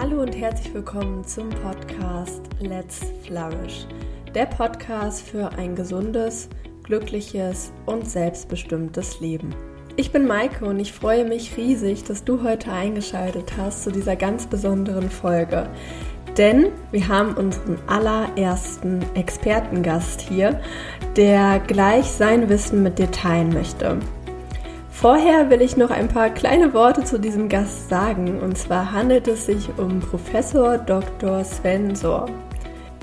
Hallo und herzlich willkommen zum Podcast Let's Flourish. Der Podcast für ein gesundes, glückliches und selbstbestimmtes Leben. Ich bin Maike und ich freue mich riesig, dass du heute eingeschaltet hast zu dieser ganz besonderen Folge. Denn wir haben unseren allerersten Expertengast hier, der gleich sein Wissen mit dir teilen möchte. Vorher will ich noch ein paar kleine Worte zu diesem Gast sagen. Und zwar handelt es sich um Professor Dr. Sven Sohr.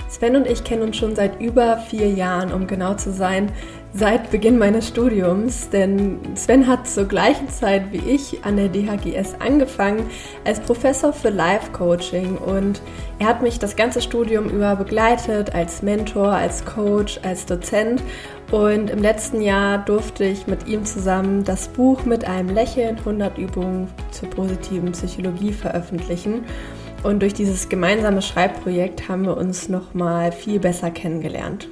Sven und ich kennen uns schon seit über vier Jahren, um genau zu sein, seit Beginn meines Studiums. Denn Sven hat zur gleichen Zeit wie ich an der DHGS angefangen als Professor für Life Coaching und er hat mich das ganze Studium über begleitet als Mentor, als Coach, als Dozent und im letzten Jahr durfte ich mit ihm zusammen das Buch mit einem Lächeln 100 Übungen zur positiven Psychologie veröffentlichen. Und durch dieses gemeinsame Schreibprojekt haben wir uns nochmal viel besser kennengelernt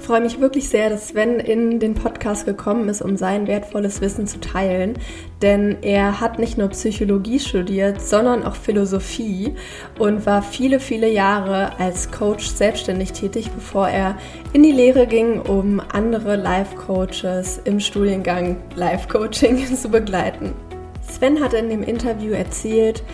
freue mich wirklich sehr, dass Sven in den Podcast gekommen ist, um sein wertvolles Wissen zu teilen. Denn er hat nicht nur Psychologie studiert, sondern auch Philosophie und war viele, viele Jahre als Coach selbstständig tätig, bevor er in die Lehre ging, um andere Life-Coaches im Studiengang Life-Coaching zu begleiten. Sven hat in dem Interview erzählt,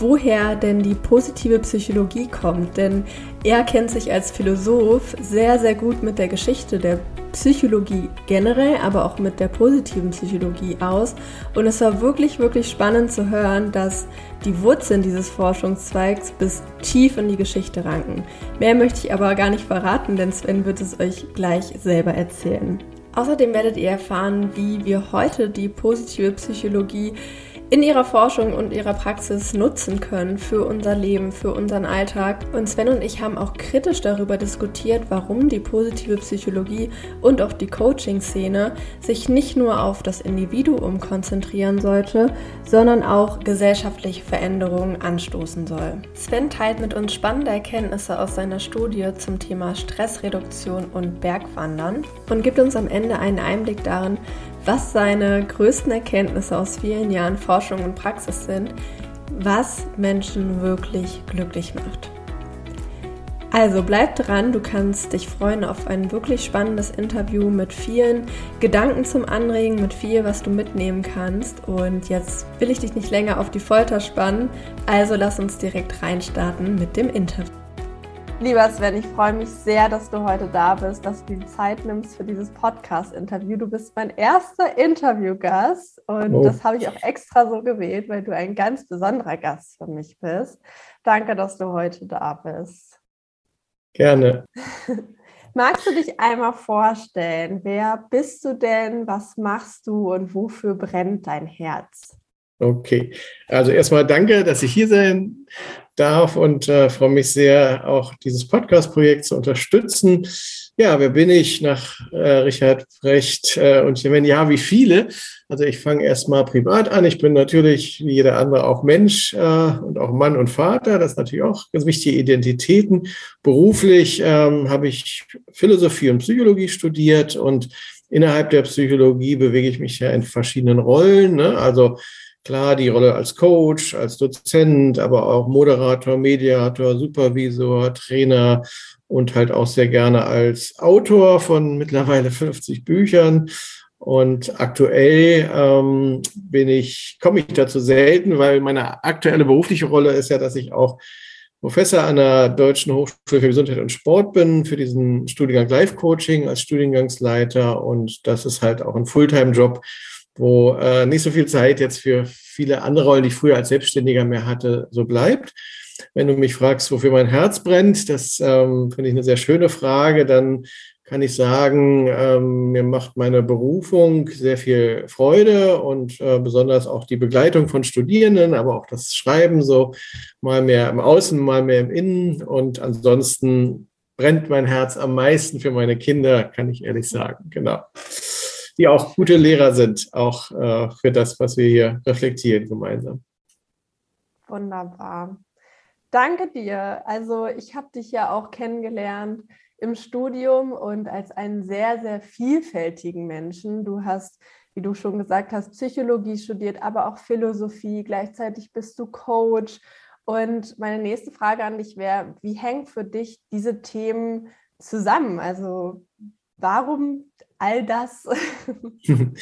woher denn die positive Psychologie kommt, denn er kennt sich als Philosoph sehr, sehr gut mit der Geschichte der Psychologie generell, aber auch mit der positiven Psychologie aus. Und es war wirklich, wirklich spannend zu hören, dass die Wurzeln dieses Forschungszweigs bis tief in die Geschichte ranken. Mehr möchte ich aber gar nicht verraten, denn Sven wird es euch gleich selber erzählen. Außerdem werdet ihr erfahren, wie wir heute die positive Psychologie in ihrer Forschung und ihrer Praxis nutzen können für unser Leben, für unseren Alltag. Und Sven und ich haben auch kritisch darüber diskutiert, warum die positive Psychologie und auch die Coaching-Szene sich nicht nur auf das Individuum konzentrieren sollte, sondern auch gesellschaftliche Veränderungen anstoßen soll. Sven teilt mit uns spannende Erkenntnisse aus seiner Studie zum Thema Stressreduktion und Bergwandern und gibt uns am Ende einen Einblick darin, was seine größten Erkenntnisse aus vielen Jahren Forschung und Praxis sind, was Menschen wirklich glücklich macht. Also bleib dran, du kannst dich freuen auf ein wirklich spannendes Interview mit vielen Gedanken zum Anregen, mit viel, was du mitnehmen kannst. Und jetzt will ich dich nicht länger auf die Folter spannen, also lass uns direkt reinstarten mit dem Interview. Lieber Sven, ich freue mich sehr, dass du heute da bist, dass du die Zeit nimmst für dieses Podcast-Interview. Du bist mein erster Interviewgast und oh. das habe ich auch extra so gewählt, weil du ein ganz besonderer Gast für mich bist. Danke, dass du heute da bist. Gerne. Magst du dich einmal vorstellen? Wer bist du denn? Was machst du und wofür brennt dein Herz? Okay, also erstmal danke, dass ich hier sein darf und äh, freue mich sehr, auch dieses Podcast-Projekt zu unterstützen. Ja, wer bin ich nach äh, Richard Brecht? Äh, und wenn ja, wie viele? Also ich fange erstmal privat an. Ich bin natürlich wie jeder andere auch Mensch äh, und auch Mann und Vater. Das ist natürlich auch ganz wichtige Identitäten. Beruflich ähm, habe ich Philosophie und Psychologie studiert und innerhalb der Psychologie bewege ich mich ja in verschiedenen Rollen. Ne? Also Klar, die Rolle als Coach, als Dozent, aber auch Moderator, Mediator, Supervisor, Trainer und halt auch sehr gerne als Autor von mittlerweile 50 Büchern. Und aktuell ähm, bin ich, komme ich dazu selten, weil meine aktuelle berufliche Rolle ist ja, dass ich auch Professor an der Deutschen Hochschule für Gesundheit und Sport bin, für diesen Studiengang Life Coaching als Studiengangsleiter. Und das ist halt auch ein Fulltime-Job, wo äh, nicht so viel Zeit jetzt für viele andere Rollen, die ich früher als Selbstständiger mehr hatte, so bleibt. Wenn du mich fragst, wofür mein Herz brennt, das ähm, finde ich eine sehr schöne Frage, dann kann ich sagen, ähm, mir macht meine Berufung sehr viel Freude und äh, besonders auch die Begleitung von Studierenden, aber auch das Schreiben so mal mehr im Außen, mal mehr im Innen. Und ansonsten brennt mein Herz am meisten für meine Kinder, kann ich ehrlich sagen. Genau die auch gute Lehrer sind, auch äh, für das, was wir hier reflektieren gemeinsam. Wunderbar. Danke dir. Also ich habe dich ja auch kennengelernt im Studium und als einen sehr, sehr vielfältigen Menschen. Du hast, wie du schon gesagt hast, Psychologie studiert, aber auch Philosophie. Gleichzeitig bist du Coach Und meine nächste Frage an dich wäre, wie hängen für dich diese Themen zusammen? Also warum all das?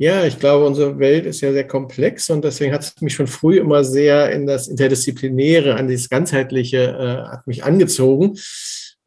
Ja, ich glaube, unsere Welt ist ja sehr komplex und deswegen hat es mich schon früh immer sehr in das Interdisziplinäre, an dieses Ganzheitliche, äh, hat mich angezogen.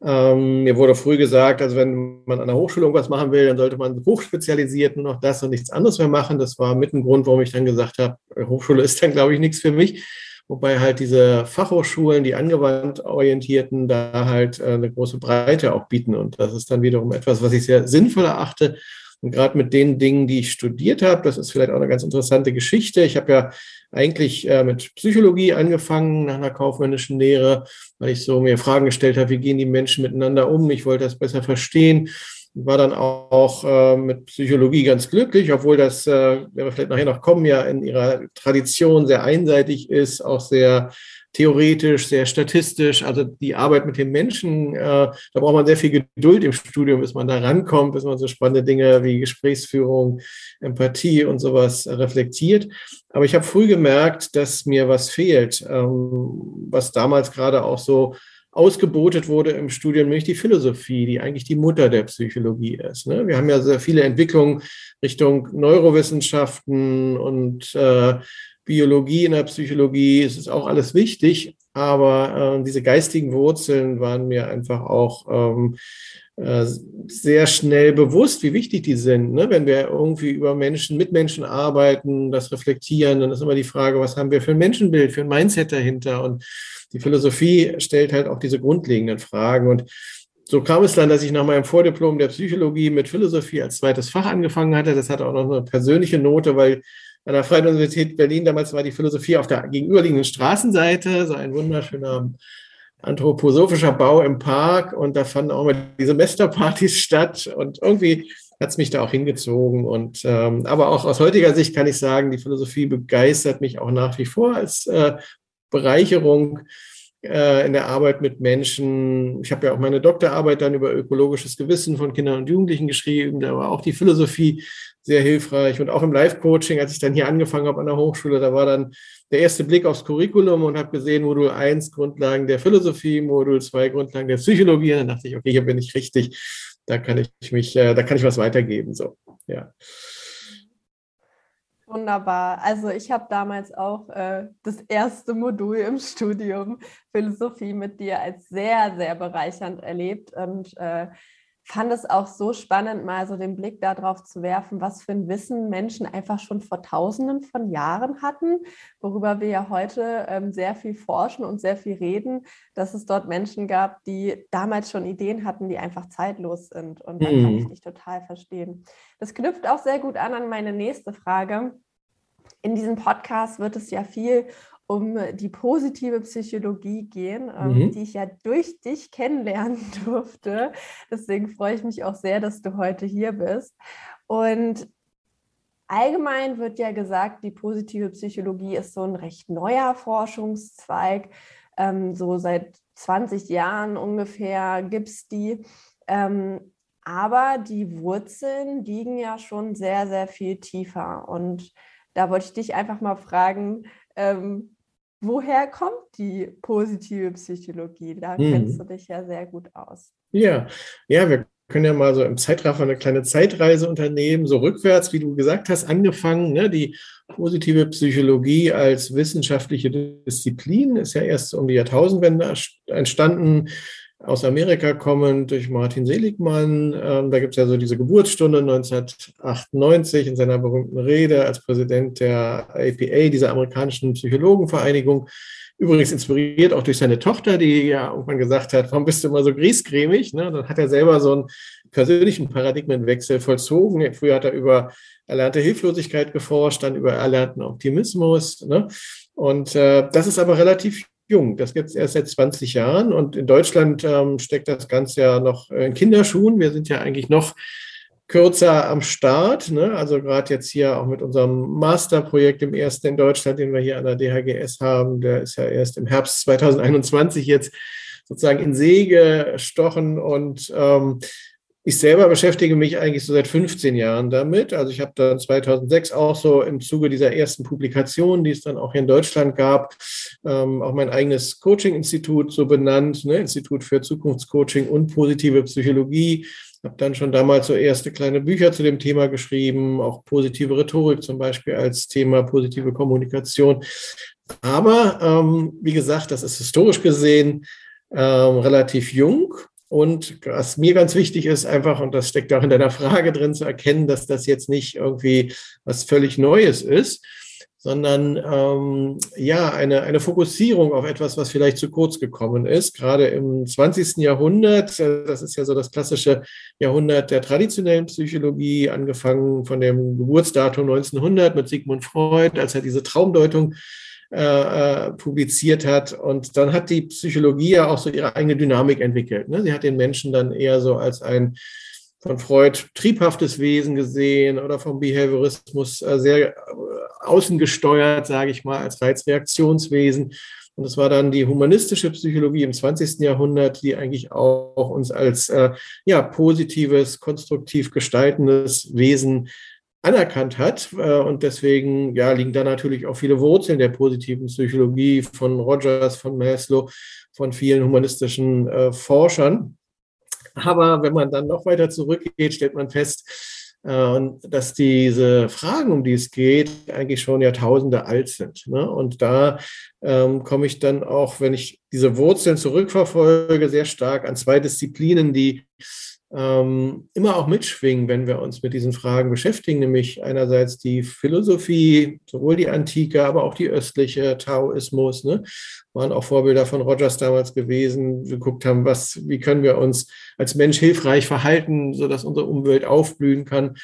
Ähm, mir wurde früh gesagt, also wenn man an der Hochschule irgendwas machen will, dann sollte man hochspezialisiert nur noch das und nichts anderes mehr machen. Das war mit ein Grund, warum ich dann gesagt habe, Hochschule ist dann, glaube ich, nichts für mich. Wobei halt diese Fachhochschulen, die angewandt orientierten, da halt äh, eine große Breite auch bieten. Und das ist dann wiederum etwas, was ich sehr sinnvoll erachte und gerade mit den Dingen, die ich studiert habe, das ist vielleicht auch eine ganz interessante Geschichte. Ich habe ja eigentlich äh, mit Psychologie angefangen nach einer kaufmännischen Lehre, weil ich so mir Fragen gestellt habe, wie gehen die Menschen miteinander um? Ich wollte das besser verstehen. War dann auch äh, mit Psychologie ganz glücklich, obwohl das, äh, werden wir vielleicht nachher noch kommen, ja in ihrer Tradition sehr einseitig ist, auch sehr theoretisch, sehr statistisch. Also die Arbeit mit den Menschen, äh, da braucht man sehr viel Geduld im Studium, bis man da rankommt, bis man so spannende Dinge wie Gesprächsführung, Empathie und sowas reflektiert. Aber ich habe früh gemerkt, dass mir was fehlt, ähm, was damals gerade auch so ausgebotet wurde im Studium, nämlich die Philosophie, die eigentlich die Mutter der Psychologie ist. Ne? Wir haben ja sehr viele Entwicklungen Richtung Neurowissenschaften und äh, Biologie, in der Psychologie, es ist auch alles wichtig, aber äh, diese geistigen Wurzeln waren mir einfach auch ähm, äh, sehr schnell bewusst, wie wichtig die sind. Ne? Wenn wir irgendwie über Menschen, mit Menschen arbeiten, das reflektieren, dann ist immer die Frage, was haben wir für ein Menschenbild, für ein Mindset dahinter? Und die Philosophie stellt halt auch diese grundlegenden Fragen. Und so kam es dann, dass ich nach meinem Vordiplom der Psychologie mit Philosophie als zweites Fach angefangen hatte. Das hatte auch noch eine persönliche Note, weil an der Freien Universität Berlin. Damals war die Philosophie auf der gegenüberliegenden Straßenseite, so ein wunderschöner anthroposophischer Bau im Park und da fanden auch immer die Semesterpartys statt und irgendwie hat es mich da auch hingezogen. Und ähm, aber auch aus heutiger Sicht kann ich sagen, die Philosophie begeistert mich auch nach wie vor als äh, Bereicherung äh, in der Arbeit mit Menschen. Ich habe ja auch meine Doktorarbeit dann über ökologisches Gewissen von Kindern und Jugendlichen geschrieben. Da war auch die Philosophie sehr hilfreich. Und auch im Live-Coaching, als ich dann hier angefangen habe an der Hochschule, da war dann der erste Blick aufs Curriculum und habe gesehen, Modul 1 Grundlagen der Philosophie, Modul 2 Grundlagen der Psychologie. Und dann dachte ich, okay, hier bin ich richtig. Da kann ich mich, äh, da kann ich was weitergeben. So, ja. Wunderbar. Also ich habe damals auch äh, das erste Modul im Studium Philosophie mit dir als sehr, sehr bereichernd erlebt und äh, fand es auch so spannend, mal so den Blick darauf zu werfen, was für ein Wissen Menschen einfach schon vor Tausenden von Jahren hatten, worüber wir ja heute ähm, sehr viel forschen und sehr viel reden, dass es dort Menschen gab, die damals schon Ideen hatten, die einfach zeitlos sind. Und da mhm. kann ich dich total verstehen. Das knüpft auch sehr gut an an meine nächste Frage. In diesem Podcast wird es ja viel um die positive Psychologie gehen, ähm, mhm. die ich ja durch dich kennenlernen durfte. Deswegen freue ich mich auch sehr, dass du heute hier bist. Und allgemein wird ja gesagt, die positive Psychologie ist so ein recht neuer Forschungszweig. Ähm, so seit 20 Jahren ungefähr gibt es die. Ähm, aber die Wurzeln liegen ja schon sehr, sehr viel tiefer. Und da wollte ich dich einfach mal fragen, ähm, woher kommt die positive Psychologie? Da hm. kennst du dich ja sehr gut aus. Ja, ja, wir können ja mal so im Zeitraffer eine kleine Zeitreise unternehmen, so rückwärts, wie du gesagt hast, angefangen. Ne? Die positive Psychologie als wissenschaftliche Disziplin ist ja erst um die Jahrtausendwende entstanden aus Amerika kommend durch Martin Seligmann. Ähm, da gibt es ja so diese Geburtsstunde 1998 in seiner berühmten Rede als Präsident der APA, dieser amerikanischen Psychologenvereinigung. Übrigens inspiriert auch durch seine Tochter, die ja irgendwann gesagt hat, warum bist du immer so griesgrämig? Ne? Dann hat er selber so einen persönlichen Paradigmenwechsel vollzogen. Früher hat er über erlernte Hilflosigkeit geforscht, dann über erlernten Optimismus. Ne? Und äh, das ist aber relativ jung. Das gibt es erst seit 20 Jahren und in Deutschland ähm, steckt das Ganze ja noch in Kinderschuhen. Wir sind ja eigentlich noch kürzer am Start. Ne? Also gerade jetzt hier auch mit unserem Masterprojekt im ersten in Deutschland, den wir hier an der DHGS haben, der ist ja erst im Herbst 2021 jetzt sozusagen in See gestochen und ähm, ich selber beschäftige mich eigentlich so seit 15 Jahren damit. Also ich habe dann 2006 auch so im Zuge dieser ersten Publikation, die es dann auch hier in Deutschland gab, ähm, auch mein eigenes Coaching-Institut so benannt, ne? Institut für Zukunftscoaching und positive Psychologie. Habe dann schon damals so erste kleine Bücher zu dem Thema geschrieben, auch positive Rhetorik zum Beispiel als Thema, positive Kommunikation. Aber ähm, wie gesagt, das ist historisch gesehen ähm, relativ jung und was mir ganz wichtig ist, einfach, und das steckt auch in deiner Frage drin, zu erkennen, dass das jetzt nicht irgendwie was völlig Neues ist, sondern ähm, ja, eine, eine Fokussierung auf etwas, was vielleicht zu kurz gekommen ist. Gerade im 20. Jahrhundert, äh, das ist ja so das klassische Jahrhundert der traditionellen Psychologie, angefangen von dem Geburtsdatum 1900 mit Sigmund Freud, als er diese Traumdeutung äh, äh, publiziert hat. Und dann hat die Psychologie ja auch so ihre eigene Dynamik entwickelt. Ne? Sie hat den Menschen dann eher so als ein von Freud triebhaftes Wesen gesehen oder vom Behaviorismus äh, sehr äh, außengesteuert, sage ich mal, als Reizreaktionswesen. Und es war dann die humanistische Psychologie im 20. Jahrhundert, die eigentlich auch uns als äh, ja, positives, konstruktiv gestaltendes Wesen anerkannt hat. Äh, und deswegen ja, liegen da natürlich auch viele Wurzeln der positiven Psychologie von Rogers, von Maslow, von vielen humanistischen äh, Forschern. Aber wenn man dann noch weiter zurückgeht, stellt man fest, äh, dass diese Fragen, um die es geht, eigentlich schon Jahrtausende alt sind. Ne? Und da ähm, komme ich dann auch, wenn ich diese Wurzeln zurückverfolge, sehr stark an zwei Disziplinen, die ähm, immer auch mitschwingen, wenn wir uns mit diesen Fragen beschäftigen, nämlich einerseits die Philosophie, sowohl die antike, aber auch die östliche, Taoismus, ne, waren auch Vorbilder von Rogers damals gewesen, geguckt haben, was, wie können wir uns als Mensch hilfreich verhalten, sodass unsere Umwelt aufblühen kann.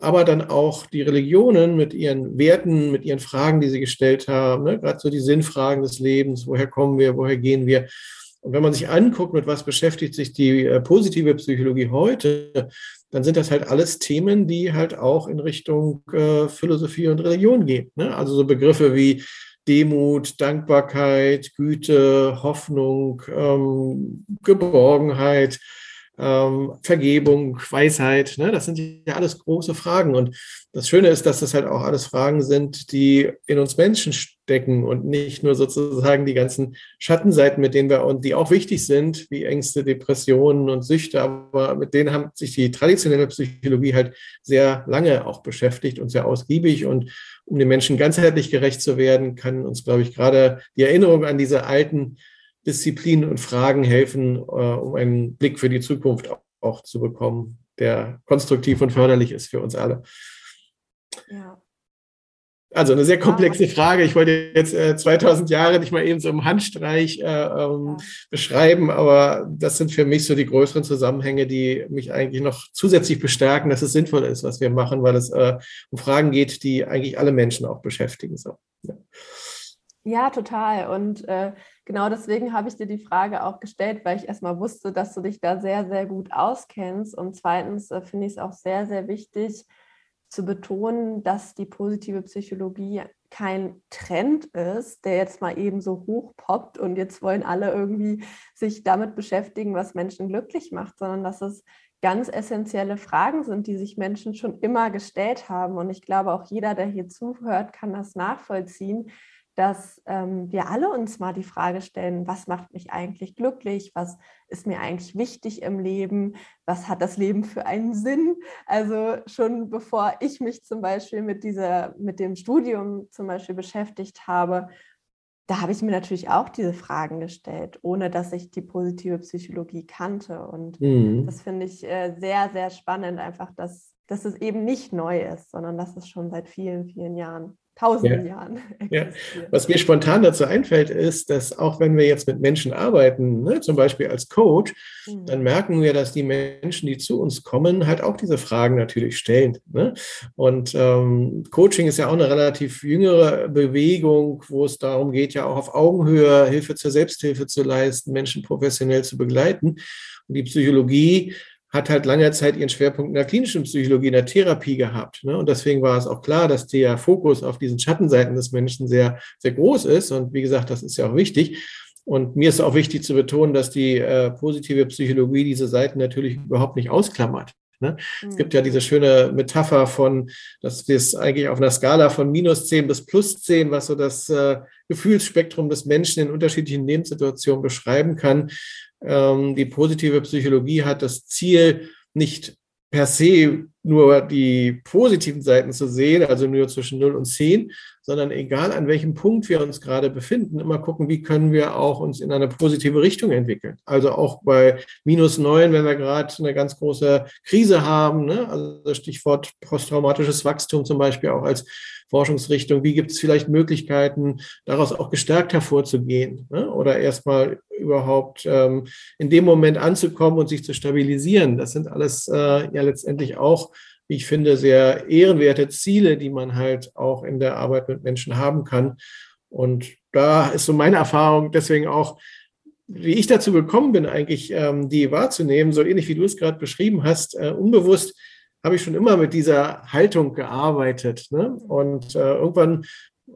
Aber dann auch die Religionen mit ihren Werten, mit ihren Fragen, die sie gestellt haben, ne, gerade so die Sinnfragen des Lebens, woher kommen wir, woher gehen wir. Und wenn man sich anguckt, mit was beschäftigt sich die äh, positive Psychologie heute, dann sind das halt alles Themen, die halt auch in Richtung äh, Philosophie und Religion gehen. Ne? Also so Begriffe wie Demut, Dankbarkeit, Güte, Hoffnung, ähm, Geborgenheit, ähm, Vergebung, Weisheit. Ne? Das sind ja alles große Fragen. Und das Schöne ist, dass das halt auch alles Fragen sind, die in uns Menschen stecken und nicht nur sozusagen die ganzen Schattenseiten, mit denen wir und die auch wichtig sind, wie Ängste, Depressionen und Süchte. Aber mit denen haben sich die traditionelle Psychologie halt sehr lange auch beschäftigt und sehr ausgiebig. Und um den Menschen ganzheitlich gerecht zu werden, kann uns, glaube ich, gerade die Erinnerung an diese alten Disziplinen und Fragen helfen, äh, um einen Blick für die Zukunft auch, zu bekommen, der konstruktiv und förderlich ist für uns alle. Ja. Also eine sehr komplexe ja. Frage. Ich wollte jetzt äh, 2000 Jahre nicht mal eben so im Handstreich äh, ähm, ja. beschreiben, aber das sind für mich so die größeren Zusammenhänge, die mich eigentlich noch zusätzlich bestärken, dass es sinnvoll ist, was wir machen, weil es äh, um Fragen geht, die eigentlich alle Menschen auch beschäftigen. So. Ja. Ja, total. Und äh, genau deswegen habe ich dir die Frage auch gestellt, weil ich erstmal wusste, dass du dich da sehr, sehr gut auskennst. Und zweitens äh, finde ich es auch sehr, sehr wichtig zu betonen, dass die positive Psychologie kein Trend ist, der jetzt mal eben so hochpoppt und jetzt wollen alle irgendwie sich damit beschäftigen, was Menschen glücklich macht, sondern dass es ganz essentielle Fragen sind, die sich Menschen schon immer gestellt haben. Und ich glaube, auch jeder, der hier zuhört, kann das nachvollziehen, dass ähm, wir alle uns mal die Frage stellen, was macht mich eigentlich glücklich, was ist mir eigentlich wichtig im Leben, was hat das Leben für einen Sinn. Also schon bevor ich mich zum Beispiel mit, dieser, mit dem Studium zum Beispiel beschäftigt habe, da habe ich mir natürlich auch diese Fragen gestellt, ohne dass ich die positive Psychologie kannte. Und mhm. das finde ich äh, sehr, sehr spannend, einfach, dass, dass es eben nicht neu ist, sondern dass es schon seit vielen, vielen Jahren tausenden ja. Jahren. Ja. Was mir spontan dazu einfällt, ist, dass auch wenn wir jetzt mit Menschen arbeiten, ne, zum Beispiel als Coach, mhm. dann merken wir, dass die Menschen, die zu uns kommen, halt auch diese Fragen natürlich stellen. Ne? Und ähm, Coaching ist ja auch eine relativ jüngere Bewegung, wo es darum geht, ja auch auf Augenhöhe Hilfe zur Selbsthilfe zu leisten, Menschen professionell zu begleiten. Und die Psychologie hat halt lange Zeit ihren Schwerpunkt in der klinischen Psychologie, in der Therapie gehabt. Ne? Und deswegen war es auch klar, dass der Fokus auf diesen Schattenseiten des Menschen sehr, sehr groß ist. Und wie gesagt, das ist ja auch wichtig. Und mir ist auch wichtig zu betonen, dass die äh, positive Psychologie diese Seiten natürlich überhaupt nicht ausklammert. Ne? Mhm. Es gibt ja diese schöne Metapher von, dass wir es eigentlich auf einer Skala von minus 10 bis plus 10, was so das äh, Gefühlsspektrum des Menschen in unterschiedlichen Lebenssituationen beschreiben kann. Ähm, die positive Psychologie hat das Ziel, nicht per se nur die positiven Seiten zu sehen, also nur zwischen 0 und 10, sondern egal an welchem Punkt wir uns gerade befinden, immer gucken, wie können wir auch uns in eine positive Richtung entwickeln. Also auch bei minus 9, wenn wir gerade eine ganz große Krise haben, ne? also Stichwort posttraumatisches Wachstum zum Beispiel auch als Forschungsrichtung, wie gibt es vielleicht Möglichkeiten, daraus auch gestärkt hervorzugehen ne? oder erstmal überhaupt ähm, in dem Moment anzukommen und sich zu stabilisieren. Das sind alles äh, ja letztendlich auch, ich finde, sehr ehrenwerte Ziele, die man halt auch in der Arbeit mit Menschen haben kann. Und da ist so meine Erfahrung deswegen auch, wie ich dazu gekommen bin, eigentlich ähm, die wahrzunehmen, so ähnlich wie du es gerade beschrieben hast, äh, unbewusst habe ich schon immer mit dieser Haltung gearbeitet. Ne? Und äh, irgendwann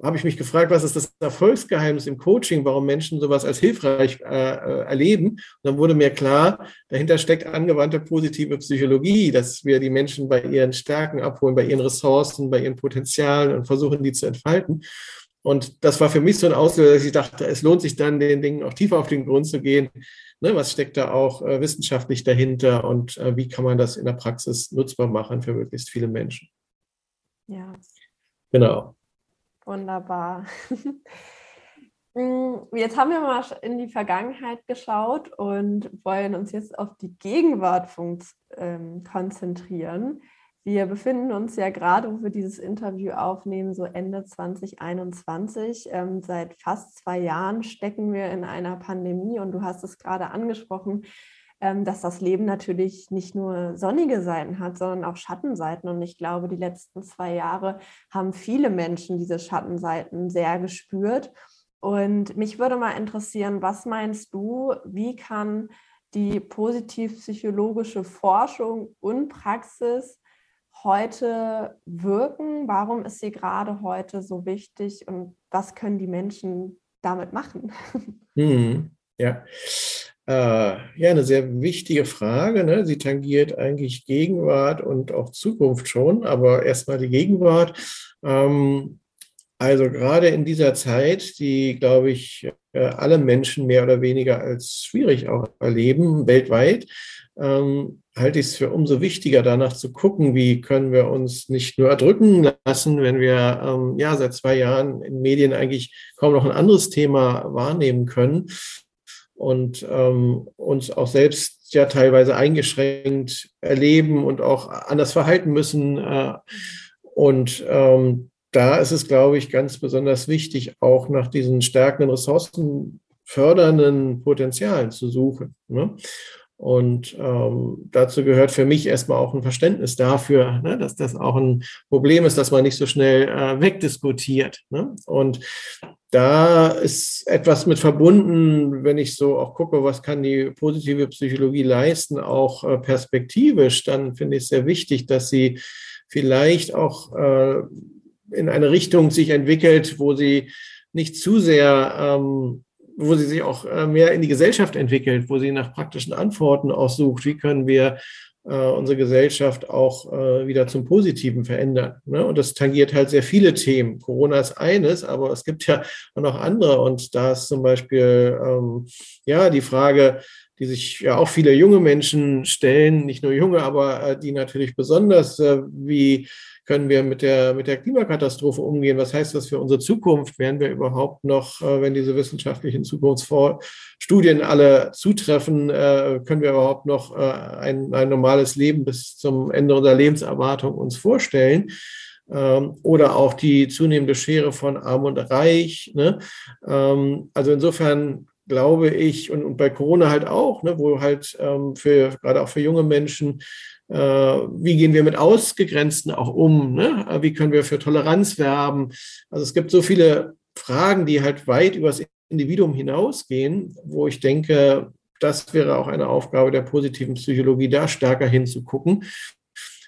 habe ich mich gefragt, was ist das Erfolgsgeheimnis im Coaching, warum Menschen sowas als hilfreich äh, äh, erleben. Und dann wurde mir klar, dahinter steckt angewandte positive Psychologie, dass wir die Menschen bei ihren Stärken abholen, bei ihren Ressourcen, bei ihren Potenzialen und versuchen, die zu entfalten. Und das war für mich so ein Auslöser, dass ich dachte, es lohnt sich dann, den Dingen auch tiefer auf den Grund zu gehen. Ne, was steckt da auch äh, wissenschaftlich dahinter und äh, wie kann man das in der Praxis nutzbar machen für möglichst viele Menschen? Ja. Genau. Wunderbar. Mm, jetzt haben wir mal in die Vergangenheit geschaut und wollen uns jetzt auf die Gegenwart ähm, konzentrieren. Wir befinden uns ja gerade, wo wir dieses Interview aufnehmen, so Ende 2021. Ähm, seit fast zwei Jahren stecken wir in einer Pandemie und du hast es gerade angesprochen. Ähm, dass das Leben natürlich nicht nur sonnige Seiten hat, sondern auch Schattenseiten. Und ich glaube, die letzten zwei Jahre haben viele Menschen diese Schattenseiten sehr gespürt. Und mich würde mal interessieren, was meinst du, wie kann die positiv-psychologische Forschung und Praxis heute wirken? Warum ist sie gerade heute so wichtig und was können die Menschen damit machen? Hm, ja, äh, ja, eine sehr wichtige Frage. Ne? Sie tangiert eigentlich Gegenwart und auch Zukunft schon, aber erstmal die Gegenwart. Ähm, also gerade in dieser Zeit, die, glaube ich, äh, alle Menschen mehr oder weniger als schwierig auch erleben, weltweit, ähm, halte ich es für umso wichtiger, danach zu gucken, wie können wir uns nicht nur erdrücken lassen, wenn wir ähm, ja seit zwei Jahren in Medien eigentlich kaum noch ein anderes Thema wahrnehmen können, und ähm, uns auch selbst ja teilweise eingeschränkt erleben und auch anders verhalten müssen. Äh, und ähm, da ist es, glaube ich, ganz besonders wichtig, auch nach diesen stärkenden Ressourcen fördernden Potenzialen zu suchen. Ne? Und ähm, dazu gehört für mich erstmal auch ein Verständnis dafür, ne, dass das auch ein Problem ist, dass man nicht so schnell äh, wegdiskutiert. Ne? Und da ist etwas mit verbunden, wenn ich so auch gucke, was kann die positive Psychologie leisten, auch äh, perspektivisch, dann finde ich es sehr wichtig, dass sie vielleicht auch äh, in eine Richtung sich entwickelt, wo sie nicht zu sehr ähm, wo sie sich auch äh, mehr in die Gesellschaft entwickelt, wo sie nach praktischen Antworten aussucht, wie können wir äh, unsere Gesellschaft auch äh, wieder zum Positiven verändern. Ne? Und das tangiert halt sehr viele Themen. Corona ist eines, aber es gibt ja auch noch andere. Und da ist zum Beispiel ähm, ja die Frage, die sich ja auch viele junge Menschen stellen, nicht nur junge, aber die natürlich besonders, wie können wir mit der, mit der Klimakatastrophe umgehen? Was heißt das für unsere Zukunft? Werden wir überhaupt noch, äh, wenn diese wissenschaftlichen Zukunftsstudien alle zutreffen, äh, können wir überhaupt noch äh, ein, ein normales Leben bis zum Ende unserer Lebenserwartung uns vorstellen? Ähm, oder auch die zunehmende Schere von Arm und Reich. Ne? Ähm, also insofern glaube ich, und, und bei Corona halt auch, ne, wo halt ähm, für gerade auch für junge Menschen wie gehen wir mit Ausgegrenzten auch um? Ne? Wie können wir für Toleranz werben? Also es gibt so viele Fragen, die halt weit über das Individuum hinausgehen, wo ich denke, das wäre auch eine Aufgabe der positiven Psychologie, da stärker hinzugucken.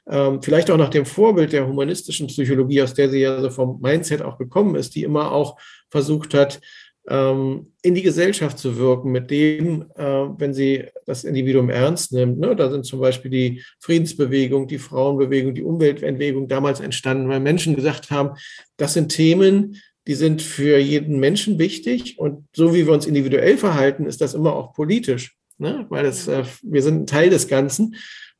Ähm, vielleicht auch nach dem Vorbild der humanistischen Psychologie, aus der sie ja so vom Mindset auch gekommen ist, die immer auch versucht hat, ähm, in die Gesellschaft zu wirken, mit dem, äh, wenn sie das Individuum ernst nimmt. Ne? Da sind zum Beispiel die Friedensbewegung, die Frauenbewegung, die Umweltentbewegung damals entstanden, weil Menschen gesagt haben, das sind Themen, die sind für jeden Menschen wichtig und so wie wir uns individuell verhalten, ist das immer auch politisch, ne? weil das, äh, wir sind ein Teil des Ganzen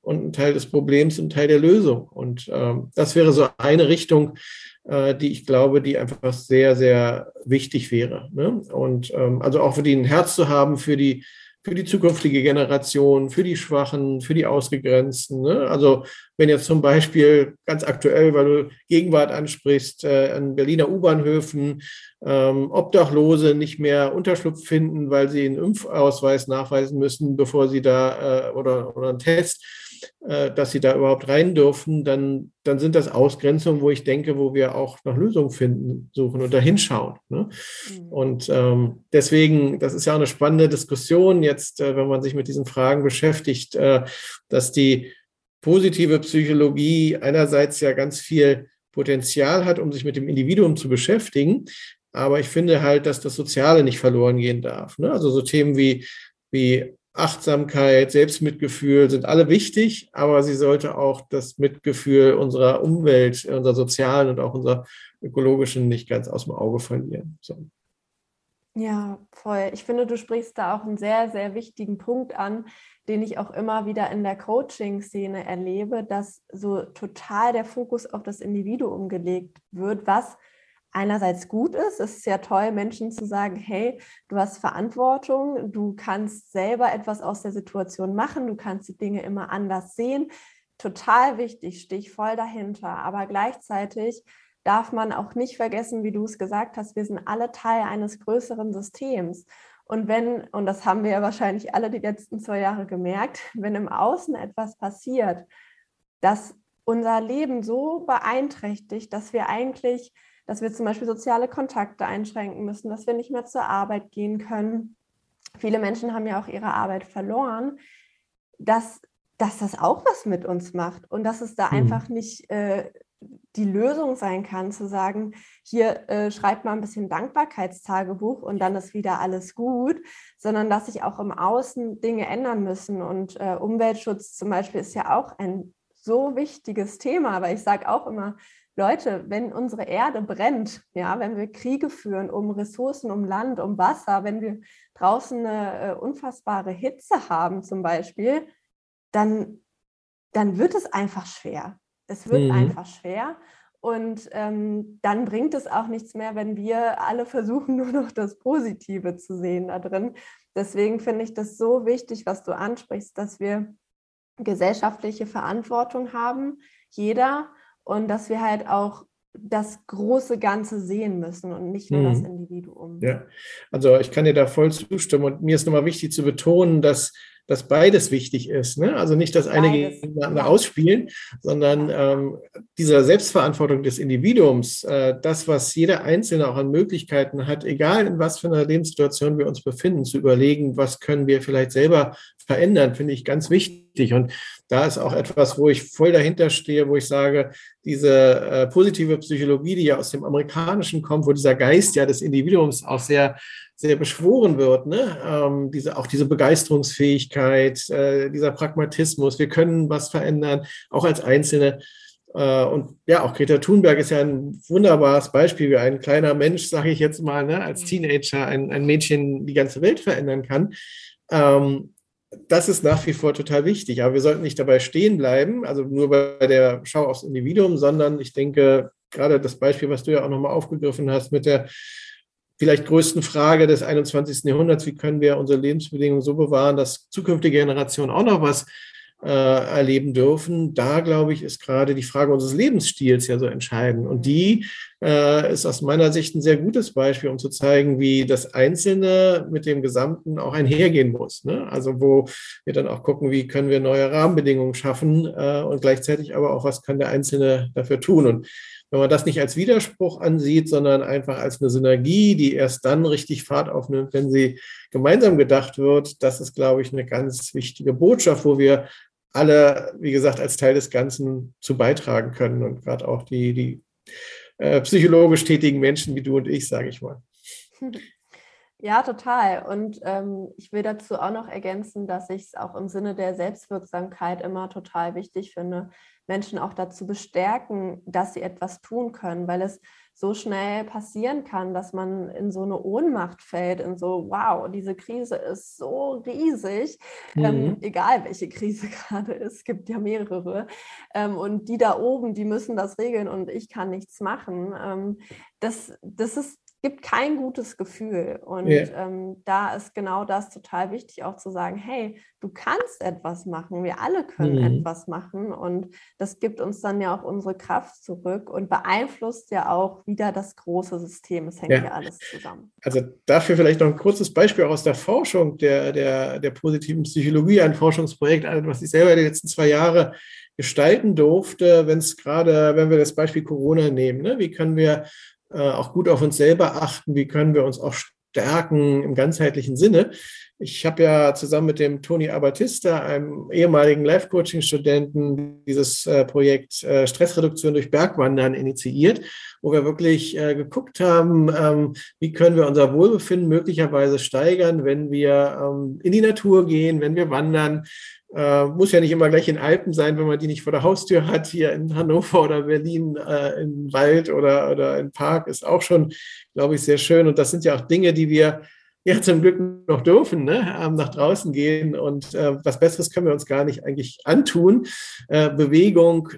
und ein Teil des Problems und ein Teil der Lösung. Und ähm, das wäre so eine Richtung, äh, die ich glaube, die einfach sehr, sehr wichtig wäre. Ne? Und ähm, also auch für die ein Herz zu haben für die, für die zukünftige Generation, für die Schwachen, für die Ausgegrenzten. Ne? Also wenn jetzt zum Beispiel ganz aktuell, weil du Gegenwart ansprichst, äh, an Berliner U-Bahnhöfen ähm, Obdachlose nicht mehr Unterschlupf finden, weil sie einen Impfausweis nachweisen müssen, bevor sie da äh, oder, oder einen Test äh, dass sie da überhaupt rein dürfen, dann, dann sind das Ausgrenzungen, wo ich denke, wo wir auch nach Lösungen finden, suchen und da hinschauen. Ne? Mhm. Und ähm, deswegen, das ist ja auch eine spannende Diskussion jetzt, äh, wenn man sich mit diesen Fragen beschäftigt, äh, dass die positive Psychologie einerseits ja ganz viel Potenzial hat, um sich mit dem Individuum zu beschäftigen. Aber ich finde halt, dass das Soziale nicht verloren gehen darf. Ne? Also so Themen wie, wie Achtsamkeit, Selbstmitgefühl sind alle wichtig, aber sie sollte auch das Mitgefühl unserer Umwelt, unserer sozialen und auch unserer ökologischen nicht ganz aus dem Auge verlieren. So. Ja, voll. Ich finde, du sprichst da auch einen sehr, sehr wichtigen Punkt an, den ich auch immer wieder in der Coaching-Szene erlebe, dass so total der Fokus auf das Individuum gelegt wird, was einerseits gut ist. Es ist ja toll, Menschen zu sagen, hey, du hast Verantwortung, du kannst selber etwas aus der Situation machen, du kannst die Dinge immer anders sehen. Total wichtig, stehe ich voll dahinter. Aber gleichzeitig darf man auch nicht vergessen, wie du es gesagt hast, wir sind alle Teil eines größeren Systems. Und wenn, und das haben wir ja wahrscheinlich alle die letzten zwei Jahre gemerkt, wenn im Außen etwas passiert, das unser Leben so beeinträchtigt, dass wir eigentlich dass wir zum Beispiel soziale Kontakte einschränken müssen, dass wir nicht mehr zur Arbeit gehen können. Viele Menschen haben ja auch ihre Arbeit verloren, dass, dass das auch was mit uns macht und dass es da mhm. einfach nicht äh, die Lösung sein kann, zu sagen, hier äh, schreibt mal ein bisschen Dankbarkeitstagebuch und dann ist wieder alles gut, sondern dass sich auch im Außen Dinge ändern müssen. Und äh, Umweltschutz zum Beispiel ist ja auch ein so wichtiges Thema, aber ich sage auch immer, Leute, wenn unsere Erde brennt, ja, wenn wir Kriege führen um Ressourcen, um Land, um Wasser, wenn wir draußen eine äh, unfassbare Hitze haben zum Beispiel, dann, dann wird es einfach schwer. Es wird mhm. einfach schwer. Und ähm, dann bringt es auch nichts mehr, wenn wir alle versuchen, nur noch das Positive zu sehen da drin. Deswegen finde ich das so wichtig, was du ansprichst, dass wir gesellschaftliche Verantwortung haben, jeder und dass wir halt auch das große Ganze sehen müssen und nicht nur mhm. das Individuum. Ja, also ich kann dir da voll zustimmen und mir ist nochmal wichtig zu betonen, dass dass beides wichtig ist. Ne? Also nicht das eine beides. gegeneinander ausspielen, sondern ähm, dieser Selbstverantwortung des Individuums, äh, das, was jeder Einzelne auch an Möglichkeiten hat, egal in was für einer Lebenssituation wir uns befinden, zu überlegen, was können wir vielleicht selber verändern, finde ich ganz wichtig. Und da ist auch etwas, wo ich voll dahinter stehe, wo ich sage, diese äh, positive Psychologie, die ja aus dem Amerikanischen kommt, wo dieser Geist ja des Individuums auch sehr sehr beschworen wird, ne? Ähm, diese, auch diese Begeisterungsfähigkeit, äh, dieser Pragmatismus, wir können was verändern, auch als Einzelne. Äh, und ja, auch Greta Thunberg ist ja ein wunderbares Beispiel, wie ein kleiner Mensch, sage ich jetzt mal, ne, als mhm. Teenager ein, ein Mädchen die ganze Welt verändern kann. Ähm, das ist nach wie vor total wichtig. Aber wir sollten nicht dabei stehen bleiben, also nur bei der Schau aufs Individuum, sondern ich denke, gerade das Beispiel, was du ja auch nochmal aufgegriffen hast mit der vielleicht größten Frage des 21. Jahrhunderts, wie können wir unsere Lebensbedingungen so bewahren, dass zukünftige Generationen auch noch was äh, erleben dürfen. Da, glaube ich, ist gerade die Frage unseres Lebensstils ja so entscheidend. Und die äh, ist aus meiner Sicht ein sehr gutes Beispiel, um zu zeigen, wie das Einzelne mit dem Gesamten auch einhergehen muss. Ne? Also wo wir dann auch gucken, wie können wir neue Rahmenbedingungen schaffen äh, und gleichzeitig aber auch, was kann der Einzelne dafür tun. Und wenn man das nicht als Widerspruch ansieht, sondern einfach als eine Synergie, die erst dann richtig Fahrt aufnimmt, wenn sie gemeinsam gedacht wird, das ist, glaube ich, eine ganz wichtige Botschaft, wo wir alle, wie gesagt, als Teil des Ganzen zu beitragen können und gerade auch die, die äh, psychologisch tätigen Menschen wie du und ich, sage ich mal. Ja, total. Und ähm, ich will dazu auch noch ergänzen, dass ich es auch im Sinne der Selbstwirksamkeit immer total wichtig finde, Menschen auch dazu bestärken, dass sie etwas tun können, weil es so schnell passieren kann, dass man in so eine Ohnmacht fällt, in so, wow, diese Krise ist so riesig, ähm, mhm. ähm, egal welche Krise gerade ist, es gibt ja mehrere. Ähm, und die da oben, die müssen das regeln und ich kann nichts machen. Ähm, das, das ist gibt kein gutes Gefühl. Und yeah. ähm, da ist genau das total wichtig, auch zu sagen, hey, du kannst etwas machen, wir alle können mhm. etwas machen. Und das gibt uns dann ja auch unsere Kraft zurück und beeinflusst ja auch wieder das große System. Es hängt ja, ja alles zusammen. Also dafür vielleicht noch ein kurzes Beispiel aus der Forschung der, der, der positiven Psychologie, ein Forschungsprojekt, was ich selber die letzten zwei Jahre gestalten durfte, wenn es gerade, wenn wir das Beispiel Corona nehmen, ne? wie können wir äh, auch gut auf uns selber achten, wie können wir uns auch stärken im ganzheitlichen Sinne. Ich habe ja zusammen mit dem Toni Abatista, einem ehemaligen Life-Coaching-Studenten, dieses äh, Projekt äh, Stressreduktion durch Bergwandern initiiert, wo wir wirklich geguckt haben, ähm, wie können wir unser Wohlbefinden möglicherweise steigern, wenn wir ähm, in die Natur gehen, wenn wir wandern, äh, muss ja nicht immer gleich in Alpen sein, wenn man die nicht vor der Haustür hat. Hier in Hannover oder Berlin äh, im Wald oder, oder im Park ist auch schon, glaube ich, sehr schön. Und das sind ja auch Dinge, die wir ja zum Glück noch dürfen, ne? Ähm, nach draußen gehen. Und äh, was Besseres können wir uns gar nicht eigentlich antun. Äh, Bewegung,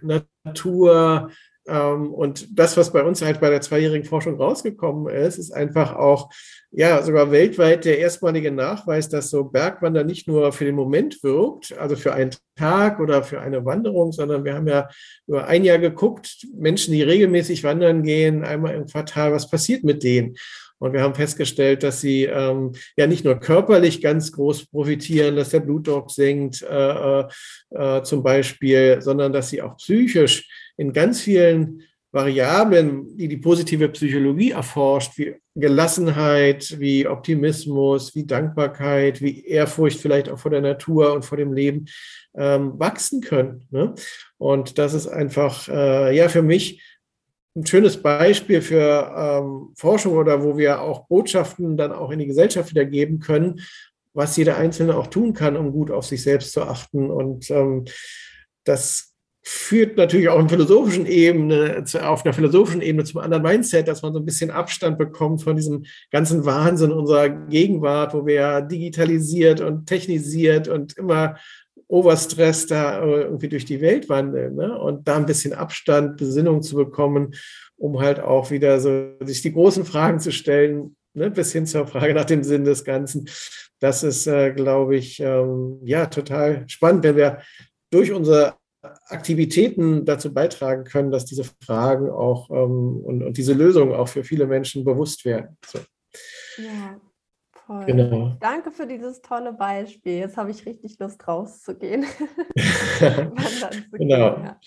Natur, und das, was bei uns halt bei der zweijährigen Forschung rausgekommen ist, ist einfach auch, ja, sogar weltweit der erstmalige Nachweis, dass so Bergwandern nicht nur für den Moment wirkt, also für einen Tag oder für eine Wanderung, sondern wir haben ja über ein Jahr geguckt, Menschen, die regelmäßig wandern gehen, einmal im Quartal, was passiert mit denen? Und wir haben festgestellt, dass sie ähm, ja nicht nur körperlich ganz groß profitieren, dass der Blutdruck sinkt äh, äh, äh zum Beispiel, sondern dass sie auch psychisch in ganz vielen Variablen, die die positive Psychologie erforscht, wie Gelassenheit, wie Optimismus, wie Dankbarkeit, wie Ehrfurcht vielleicht auch vor der Natur und vor dem Leben ähm, wachsen können. Ne? Und das ist einfach, äh, ja, für mich ein schönes Beispiel für ähm, Forschung oder wo wir auch Botschaften dann auch in die Gesellschaft wieder geben können, was jeder Einzelne auch tun kann, um gut auf sich selbst zu achten. Und ähm, das führt natürlich auch in philosophischen Ebene, auf einer philosophischen Ebene zum anderen Mindset, dass man so ein bisschen Abstand bekommt von diesem ganzen Wahnsinn unserer Gegenwart, wo wir digitalisiert und technisiert und immer Overstress da irgendwie durch die Welt wandeln. Ne? Und da ein bisschen Abstand, Besinnung zu bekommen, um halt auch wieder so sich die großen Fragen zu stellen, ne? bis hin zur Frage nach dem Sinn des Ganzen. Das ist, äh, glaube ich, ähm, ja, total spannend, wenn wir durch unsere Aktivitäten dazu beitragen können, dass diese Fragen auch ähm, und, und, diese Lösungen auch für viele Menschen bewusst werden. So. Ja, voll. Genau. Danke für dieses tolle Beispiel. Jetzt habe ich richtig Lust rauszugehen. genau. Gehen, ja.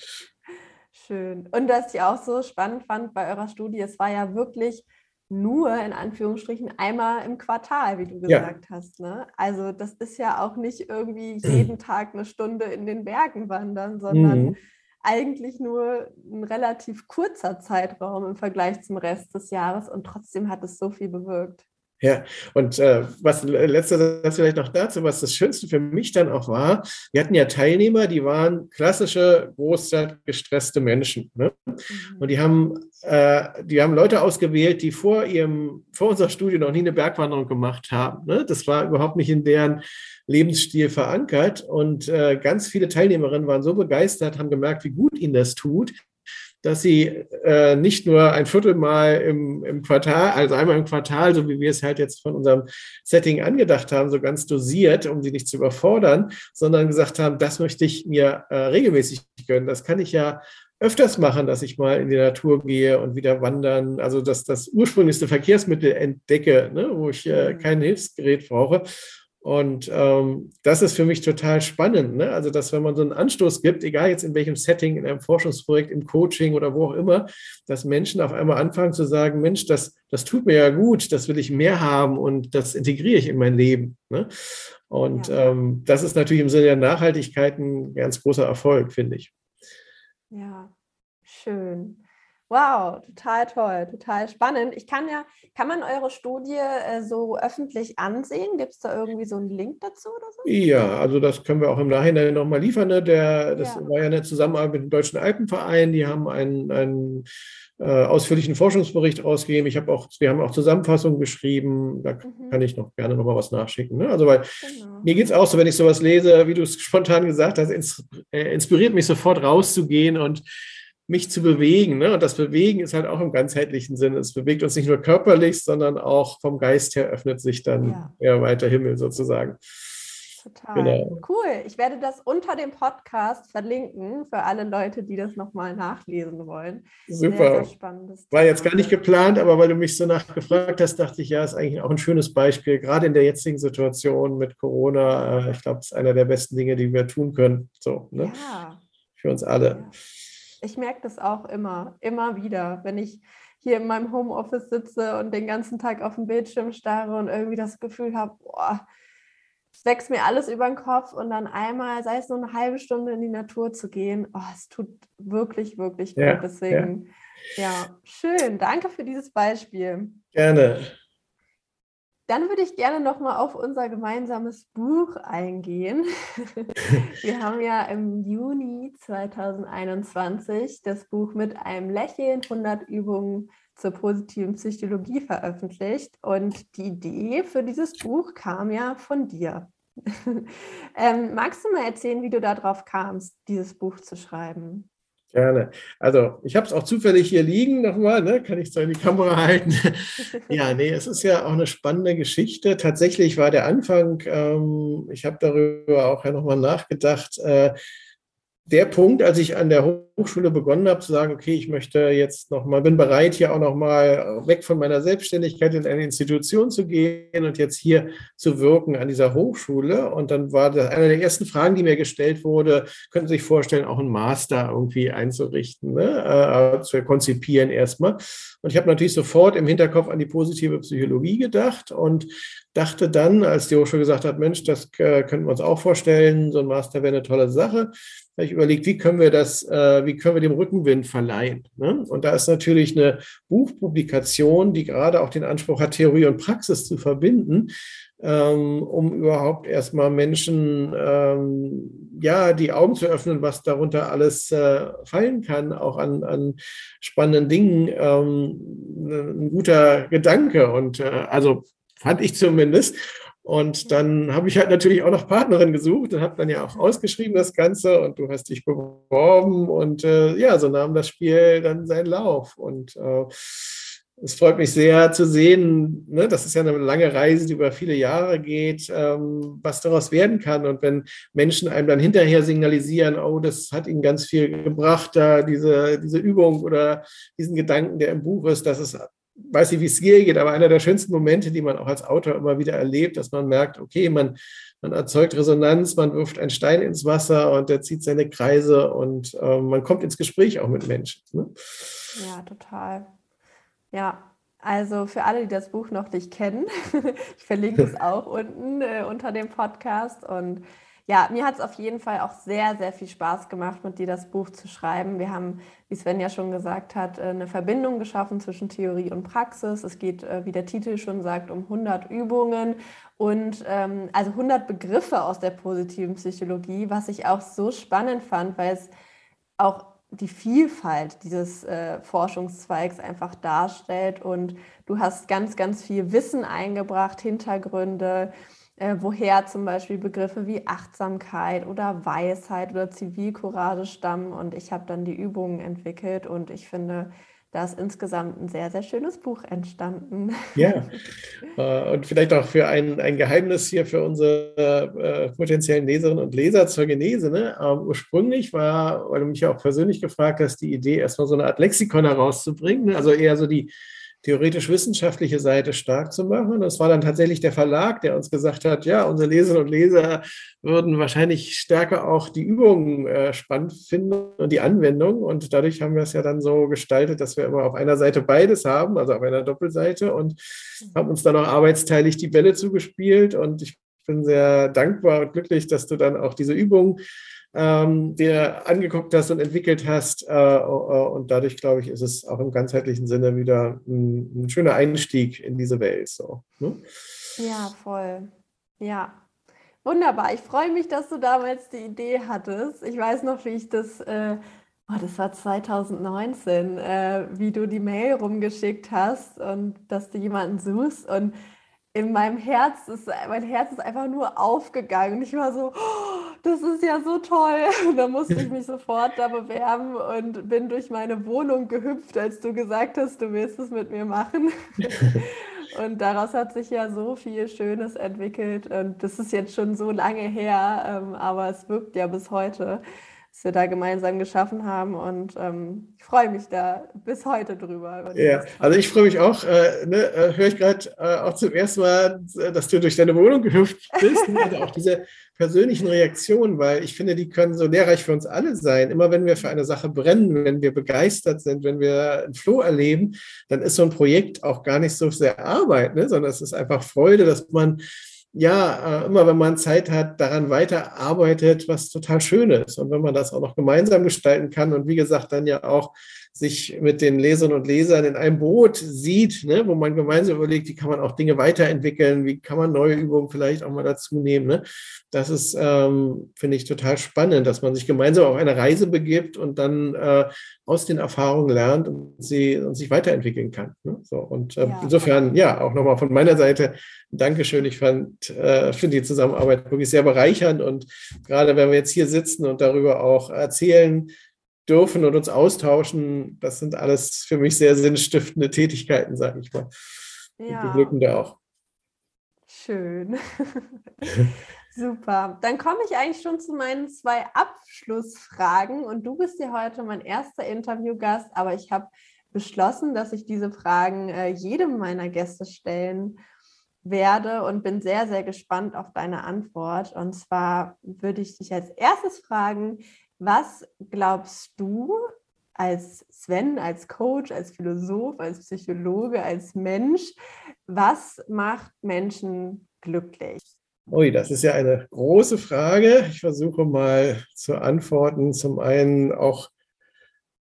Schön. Und was ich auch so spannend fand bei eurer Studie, es war ja wirklich nur in Anführungsstrichen einmal im Quartal, wie du gesagt ja. hast. Ne? Also das ist ja auch nicht irgendwie jeden Tag eine Stunde in den Bergen wandern, sondern mhm. eigentlich nur ein relativ kurzer Zeitraum im Vergleich zum Rest des Jahres und trotzdem hat es so viel bewirkt. Ja, und äh, was letzter Satz vielleicht noch dazu, was das Schönste für mich dann auch war, wir hatten ja Teilnehmer, die waren klassische großstadtgestresste Menschen. Ne? Mhm. Und die haben, äh, die haben Leute ausgewählt, die vor ihrem, vor unserer Studie noch nie eine Bergwanderung gemacht haben. Ne? Das war überhaupt nicht in deren Lebensstil verankert. Und äh, ganz viele Teilnehmerinnen waren so begeistert, haben gemerkt, wie gut ihnen das tut, dass sie äh, nicht nur ein Viertelmal im, im Quartal, also einmal im Quartal, so wie wir es halt jetzt von unserem Setting angedacht haben, so ganz dosiert, um sie nicht zu überfordern, sondern gesagt haben, das möchte ich mir äh, regelmäßig gönnen. Das kann ich ja öfters machen, dass ich mal in die Natur gehe und wieder wandern, also dass das ursprünglichste Verkehrsmittel entdecke, ne, wo ich äh, mhm. kein Hilfsgerät brauche und ähm, das ist für mich total spannend. Ne? Also, dass wenn man so einen Anstoß gibt, egal jetzt in welchem Setting, in einem Forschungsprojekt, im Coaching oder wo auch immer, dass Menschen auf einmal anfangen zu sagen, Mensch, das, das tut mir ja gut, das will ich mehr haben und das integriere ich in mein Leben. Ne? Und ja. ähm, das ist natürlich im Sinne der Nachhaltigkeit ein ganz großer Erfolg, finde ich. Ja, schön. Wow, total toll, total spannend. Ich kann ja, kann man eure Studie äh, so öffentlich ansehen? Gibt es da irgendwie so einen Link dazu oder so? Ja, also das können wir auch im Nachhinein nochmal liefern. Ne? Der, das ja. war ja eine Zusammenarbeit mit dem Deutschen Alpenverein. Die haben einen, einen äh, ausführlichen Forschungsbericht ausgegeben. Ich habe auch, wir haben auch Zusammenfassungen geschrieben. Da mhm. kann ich noch gerne nochmal was nachschicken. Ne? Also weil genau. mir geht es auch so, wenn ich sowas lese, wie du es spontan gesagt hast, ins, äh, inspiriert mich sofort rauszugehen und mich zu bewegen. Ne? Und das Bewegen ist halt auch im ganzheitlichen Sinne. Es bewegt uns nicht nur körperlich, sondern auch vom Geist her öffnet sich dann ja. eher weiter Himmel sozusagen. Total. Genau. Cool. Ich werde das unter dem Podcast verlinken für alle Leute, die das nochmal nachlesen wollen. Super. Sehr, sehr spannendes War jetzt gar nicht geplant, aber weil du mich so nachgefragt hast, dachte ich, ja, ist eigentlich auch ein schönes Beispiel, gerade in der jetzigen Situation mit Corona. Äh, ich glaube, es ist einer der besten Dinge, die wir tun können. So, ne? Ja. Für uns alle. Ja. Ich merke das auch immer, immer wieder, wenn ich hier in meinem Homeoffice sitze und den ganzen Tag auf dem Bildschirm starre und irgendwie das Gefühl habe, boah, es wächst mir alles über den Kopf und dann einmal, sei es nur eine halbe Stunde in die Natur zu gehen, oh, es tut wirklich, wirklich gut. Ja, Deswegen, ja. ja, schön. Danke für dieses Beispiel. Gerne. Dann würde ich gerne nochmal auf unser gemeinsames Buch eingehen. Wir haben ja im Juni 2021 das Buch mit einem Lächeln 100 Übungen zur positiven Psychologie veröffentlicht. Und die Idee für dieses Buch kam ja von dir. ähm, magst du mal erzählen, wie du darauf kamst, dieses Buch zu schreiben? Gerne. Also ich habe es auch zufällig hier liegen nochmal, ne? kann ich so in die Kamera halten. ja, nee, es ist ja auch eine spannende Geschichte. Tatsächlich war der Anfang, ähm, ich habe darüber auch ja nochmal nachgedacht, äh, der Punkt, als ich an der Hochschule begonnen habe zu sagen, okay, ich möchte jetzt noch mal, bin bereit, hier auch noch mal weg von meiner Selbstständigkeit in eine Institution zu gehen und jetzt hier zu wirken an dieser Hochschule. Und dann war das eine der ersten Fragen, die mir gestellt wurde, könnten Sie sich vorstellen, auch einen Master irgendwie einzurichten, ne? äh, zu konzipieren erstmal. Und ich habe natürlich sofort im Hinterkopf an die positive Psychologie gedacht und dachte dann, als die Hochschule gesagt hat, Mensch, das äh, könnten wir uns auch vorstellen, so ein Master wäre eine tolle Sache, habe ich überlegt, wie können wir das, äh, wie können wir dem Rückenwind verleihen? Ne? Und da ist natürlich eine Buchpublikation, die gerade auch den Anspruch hat, Theorie und Praxis zu verbinden, ähm, um überhaupt erstmal Menschen ähm, ja die Augen zu öffnen, was darunter alles äh, fallen kann, auch an, an spannenden Dingen, ähm, ein guter Gedanke. Und äh, also fand ich zumindest. Und dann habe ich halt natürlich auch noch Partnerin gesucht und habe dann ja auch ausgeschrieben das Ganze und du hast dich beworben und äh, ja, so nahm das Spiel dann seinen Lauf. Und äh, es freut mich sehr zu sehen, ne, das ist ja eine lange Reise, die über viele Jahre geht, ähm, was daraus werden kann. Und wenn Menschen einem dann hinterher signalisieren, oh, das hat ihnen ganz viel gebracht, da diese, diese Übung oder diesen Gedanken, der im Buch ist, dass es weiß nicht, wie es hier geht, aber einer der schönsten Momente, die man auch als Autor immer wieder erlebt, dass man merkt, okay, man, man erzeugt Resonanz, man wirft einen Stein ins Wasser und der zieht seine Kreise und äh, man kommt ins Gespräch auch mit Menschen. Ne? Ja, total. Ja, also für alle, die das Buch noch nicht kennen, ich verlinke es auch unten äh, unter dem Podcast und ja, mir hat es auf jeden Fall auch sehr, sehr viel Spaß gemacht, mit dir das Buch zu schreiben. Wir haben, wie Sven ja schon gesagt hat, äh, eine Verbindung geschaffen zwischen Theorie und Praxis. Es geht, äh, wie der Titel schon sagt, um 100 Übungen und ähm, also 100 Begriffe aus der positiven Psychologie, was ich auch so spannend fand, weil es auch die Vielfalt dieses äh, Forschungszweigs einfach darstellt und du hast ganz, ganz viel Wissen eingebracht, Hintergründe äh, woher zum Beispiel Begriffe wie Achtsamkeit oder Weisheit oder Zivilcourage stammen. Und ich habe dann die Übungen entwickelt und ich finde, da ist insgesamt ein sehr, sehr schönes Buch entstanden. Ja, äh, und vielleicht auch für ein, ein Geheimnis hier für unsere äh, potenziellen Leserinnen und Leser zur Genese. Ne? Ähm, ursprünglich war, weil du mich ja auch persönlich gefragt hast, die Idee, erstmal so eine Art Lexikon herauszubringen, ne? also eher so die theoretisch-wissenschaftliche Seite stark zu machen. Und es war dann tatsächlich der Verlag, der uns gesagt hat, ja, unsere Leserinnen und Leser würden wahrscheinlich stärker auch die Übungen äh, spannend finden und die Anwendung. Und dadurch haben wir es ja dann so gestaltet, dass wir immer auf einer Seite beides haben, also auf einer Doppelseite und haben uns dann auch arbeitsteilig die Bälle zugespielt. Und ich bin sehr dankbar und glücklich, dass du dann auch diese Übungen ähm, dir angeguckt hast und entwickelt hast. Äh, äh, und dadurch, glaube ich, ist es auch im ganzheitlichen Sinne wieder ein, ein schöner Einstieg in diese Welt. So, ne? Ja, voll. Ja. Wunderbar. Ich freue mich, dass du damals die Idee hattest. Ich weiß noch, wie ich das, äh, oh, das war 2019, äh, wie du die Mail rumgeschickt hast und dass du jemanden suchst. Und in meinem Herz ist, mein Herz ist einfach nur aufgegangen. Ich war so, oh, das ist ja so toll. Und da musste ich mich sofort da bewerben und bin durch meine Wohnung gehüpft, als du gesagt hast, du willst es mit mir machen. Und daraus hat sich ja so viel Schönes entwickelt. Und das ist jetzt schon so lange her, ähm, aber es wirkt ja bis heute was wir da gemeinsam geschaffen haben. Und ähm, ich freue mich da bis heute drüber. Ja, also ich freue mich auch, äh, ne, äh, höre ich gerade äh, auch zum ersten Mal, äh, dass du durch deine Wohnung gehüpft bist. Ne, also auch diese persönlichen Reaktionen, weil ich finde, die können so lehrreich für uns alle sein. Immer wenn wir für eine Sache brennen, wenn wir begeistert sind, wenn wir einen Floh erleben, dann ist so ein Projekt auch gar nicht so sehr Arbeit, ne, sondern es ist einfach Freude, dass man ja, äh, immer wenn man Zeit hat, daran weiterarbeitet, was total schön ist. Und wenn man das auch noch gemeinsam gestalten kann und wie gesagt, dann ja auch sich mit den Lesern und Lesern in einem Boot sieht, ne, wo man gemeinsam überlegt, wie kann man auch Dinge weiterentwickeln, wie kann man neue Übungen vielleicht auch mal dazu nehmen. Ne? Das ist, ähm, finde ich, total spannend, dass man sich gemeinsam auf eine Reise begibt und dann äh, aus den Erfahrungen lernt und, sie, und sich weiterentwickeln kann. Ne? So, und äh, ja. insofern, ja, auch nochmal von meiner Seite Dankeschön. Ich fand, äh, finde die Zusammenarbeit wirklich sehr bereichernd und gerade wenn wir jetzt hier sitzen und darüber auch erzählen, dürfen und uns austauschen, das sind alles für mich sehr sinnstiftende Tätigkeiten, sage ich mal. Ja. Beglückende auch. Schön. Super. Dann komme ich eigentlich schon zu meinen zwei Abschlussfragen und du bist ja heute mein erster Interviewgast, aber ich habe beschlossen, dass ich diese Fragen äh, jedem meiner Gäste stellen werde und bin sehr, sehr gespannt auf deine Antwort. Und zwar würde ich dich als erstes fragen, was glaubst du als Sven, als Coach, als Philosoph, als Psychologe, als Mensch, was macht Menschen glücklich? Ui, das ist ja eine große Frage. Ich versuche mal zu antworten. Zum einen auch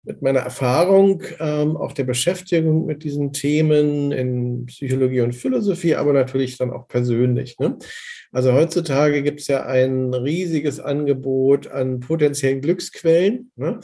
mit meiner Erfahrung, ähm, auch der Beschäftigung mit diesen Themen in Psychologie und Philosophie, aber natürlich dann auch persönlich. Ne? Also heutzutage gibt es ja ein riesiges Angebot an potenziellen Glücksquellen. Ne?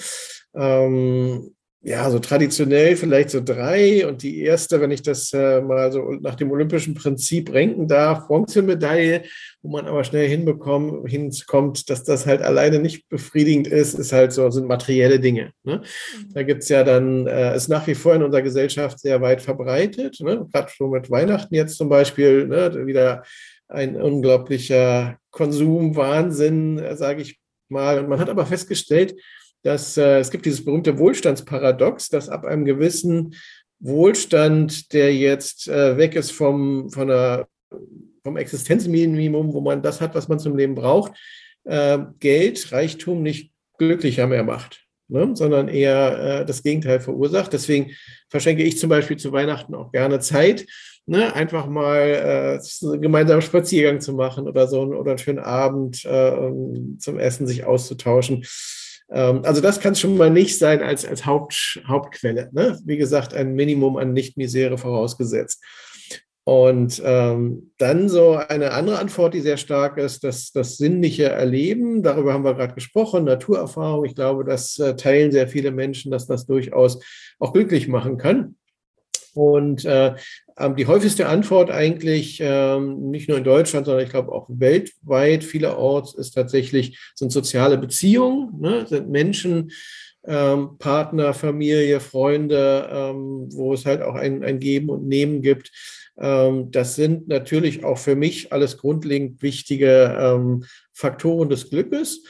Ähm, ja, so traditionell vielleicht so drei. Und die erste, wenn ich das äh, mal so nach dem olympischen Prinzip renken darf, Bronzemedaille, wo man aber schnell hinbekommt, hinkommt, dass das halt alleine nicht befriedigend ist, ist halt so, sind materielle Dinge. Ne? Mhm. Da gibt's ja dann, äh, ist nach wie vor in unserer Gesellschaft sehr weit verbreitet, ne? gerade schon mit Weihnachten jetzt zum Beispiel, ne? wieder ein unglaublicher Konsumwahnsinn, äh, sage ich mal. Und man hat aber festgestellt, dass äh, es gibt dieses berühmte Wohlstandsparadox, dass ab einem gewissen Wohlstand, der jetzt äh, weg ist vom, von einer, vom Existenzminimum, wo man das hat, was man zum Leben braucht, äh, Geld, Reichtum nicht glücklicher mehr macht, ne? sondern eher äh, das Gegenteil verursacht. Deswegen verschenke ich zum Beispiel zu Weihnachten auch gerne Zeit, ne? einfach mal äh, gemeinsam Spaziergang zu machen oder so oder einen schönen Abend äh, zum Essen sich auszutauschen. Ähm, also das kann schon mal nicht sein als, als Haupt, Hauptquelle. Ne? Wie gesagt, ein Minimum an Nicht-Misere vorausgesetzt. Und ähm, dann so eine andere Antwort, die sehr stark ist, das, das sinnliche Erleben. Darüber haben wir gerade gesprochen, Naturerfahrung. Ich glaube, das äh, teilen sehr viele Menschen, dass das durchaus auch glücklich machen kann. Und äh, ähm, die häufigste Antwort eigentlich, ähm, nicht nur in Deutschland, sondern ich glaube auch weltweit vielerorts, ist tatsächlich, sind soziale Beziehungen, ne? sind Menschen, ähm, Partner, Familie, Freunde, ähm, wo es halt auch ein, ein Geben und Nehmen gibt. Ähm, das sind natürlich auch für mich alles grundlegend wichtige ähm, Faktoren des Glückes.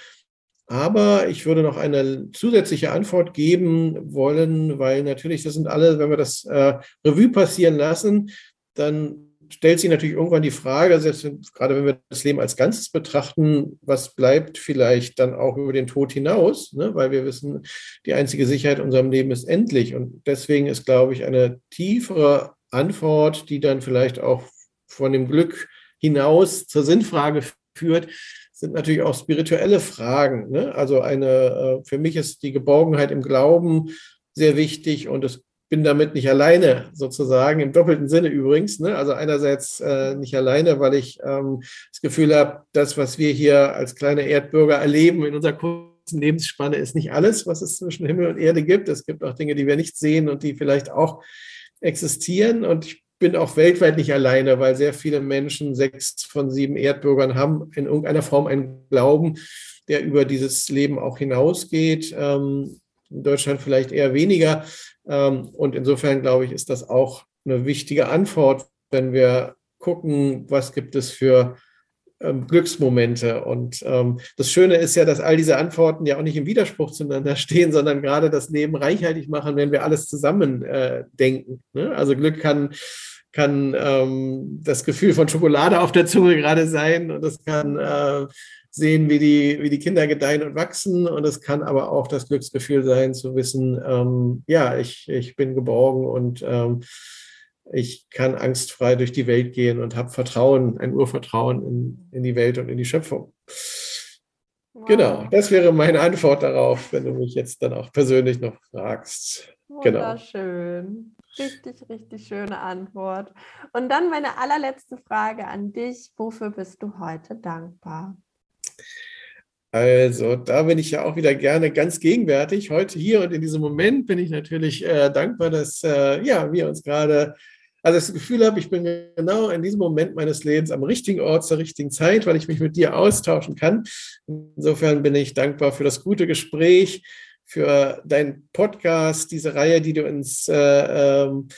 Aber ich würde noch eine zusätzliche Antwort geben wollen, weil natürlich, das sind alle, wenn wir das äh, Revue passieren lassen, dann stellt sich natürlich irgendwann die Frage, selbst gerade wenn wir das Leben als Ganzes betrachten, was bleibt vielleicht dann auch über den Tod hinaus, ne? weil wir wissen, die einzige Sicherheit in unserem Leben ist endlich. Und deswegen ist, glaube ich, eine tiefere Antwort, die dann vielleicht auch von dem Glück hinaus zur Sinnfrage führt, sind natürlich auch spirituelle Fragen. Ne? Also eine, äh, für mich ist die Geborgenheit im Glauben sehr wichtig und es bin damit nicht alleine, sozusagen, im doppelten Sinne übrigens. Ne? Also einerseits äh, nicht alleine, weil ich ähm, das Gefühl habe, das, was wir hier als kleine Erdbürger erleben in unserer kurzen Lebensspanne, ist nicht alles, was es zwischen Himmel und Erde gibt. Es gibt auch Dinge, die wir nicht sehen und die vielleicht auch existieren. Und ich bin auch weltweit nicht alleine, weil sehr viele Menschen, sechs von sieben Erdbürgern, haben in irgendeiner Form einen Glauben, der über dieses Leben auch hinausgeht. Ähm, in Deutschland vielleicht eher weniger. Ähm, und insofern glaube ich, ist das auch eine wichtige Antwort, wenn wir gucken, was gibt es für ähm, Glücksmomente. Und das Schöne ist ja, dass all diese Antworten ja auch nicht im Widerspruch zueinander stehen, sondern gerade das Leben reichhaltig machen, wenn wir alles zusammen äh, denken. Ne? Also Glück kann kann ähm, das Gefühl von Schokolade auf der Zunge gerade sein und es kann äh, sehen, wie die, wie die Kinder gedeihen und wachsen. Und es kann aber auch das Glücksgefühl sein, zu wissen, ähm, ja, ich, ich bin geborgen und ähm, ich kann angstfrei durch die Welt gehen und habe Vertrauen, ein Urvertrauen in, in die Welt und in die Schöpfung. Wow. Genau, das wäre meine Antwort darauf, wenn du mich jetzt dann auch persönlich noch fragst. Genau. Wunderschön. Genau. Richtig, richtig schöne Antwort. Und dann meine allerletzte Frage an dich. Wofür bist du heute dankbar? Also, da bin ich ja auch wieder gerne ganz gegenwärtig. Heute hier und in diesem Moment bin ich natürlich äh, dankbar, dass äh, ja, wir uns gerade, also das Gefühl habe, ich bin genau in diesem Moment meines Lebens am richtigen Ort zur richtigen Zeit, weil ich mich mit dir austauschen kann. Insofern bin ich dankbar für das gute Gespräch, für deinen Podcast, diese Reihe, die du uns äh, ähm,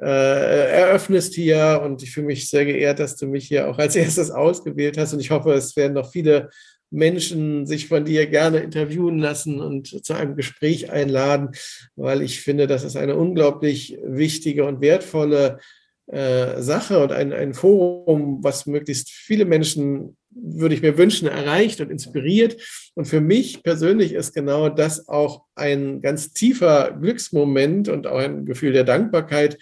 äh, eröffnest hier. Und ich fühle mich sehr geehrt, dass du mich hier auch als erstes ausgewählt hast. Und ich hoffe, es werden noch viele Menschen sich von dir gerne interviewen lassen und zu einem Gespräch einladen, weil ich finde, das ist eine unglaublich wichtige und wertvolle äh, Sache und ein, ein Forum, was möglichst viele Menschen, würde ich mir wünschen, erreicht und inspiriert. Und für mich persönlich ist genau das auch ein ganz tiefer Glücksmoment und auch ein Gefühl der Dankbarkeit,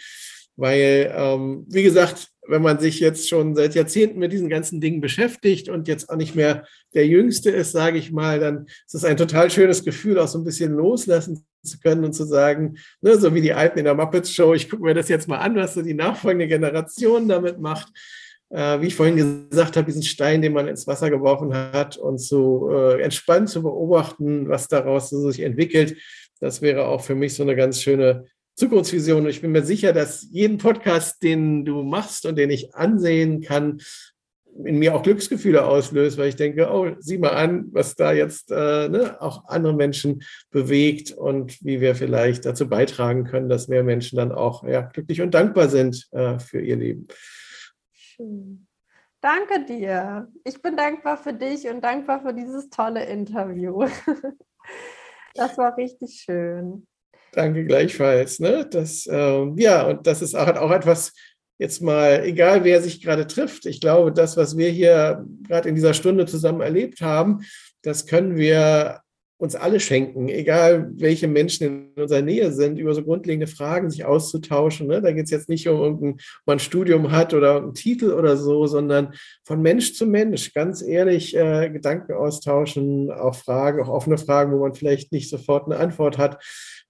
weil, ähm, wie gesagt, wenn man sich jetzt schon seit Jahrzehnten mit diesen ganzen Dingen beschäftigt und jetzt auch nicht mehr der Jüngste ist, sage ich mal, dann ist es ein total schönes Gefühl, auch so ein bisschen loslassen zu können und zu sagen, ne, so wie die Alten in der Muppets Show, ich gucke mir das jetzt mal an, was so die nachfolgende Generation damit macht. Äh, wie ich vorhin gesagt habe, diesen Stein, den man ins Wasser geworfen hat und so äh, entspannt zu beobachten, was daraus so sich entwickelt, das wäre auch für mich so eine ganz schöne Zukunftsvision. Und ich bin mir sicher, dass jeden Podcast, den du machst und den ich ansehen kann, in mir auch Glücksgefühle auslöst, weil ich denke, oh, sieh mal an, was da jetzt äh, ne, auch andere Menschen bewegt und wie wir vielleicht dazu beitragen können, dass mehr Menschen dann auch ja, glücklich und dankbar sind äh, für ihr Leben. Schön. Danke dir. Ich bin dankbar für dich und dankbar für dieses tolle Interview. Das war richtig schön. Danke gleichfalls. Ne? Das, ähm, ja, und das ist auch, auch etwas, jetzt mal, egal wer sich gerade trifft, ich glaube, das, was wir hier gerade in dieser Stunde zusammen erlebt haben, das können wir uns alle schenken, egal welche Menschen in unserer Nähe sind, über so grundlegende Fragen sich auszutauschen. Ne? Da geht es jetzt nicht um irgendein, ob man ein Studium hat oder einen Titel oder so, sondern von Mensch zu Mensch ganz ehrlich äh, Gedanken austauschen, auch Fragen, auch offene Fragen, wo man vielleicht nicht sofort eine Antwort hat.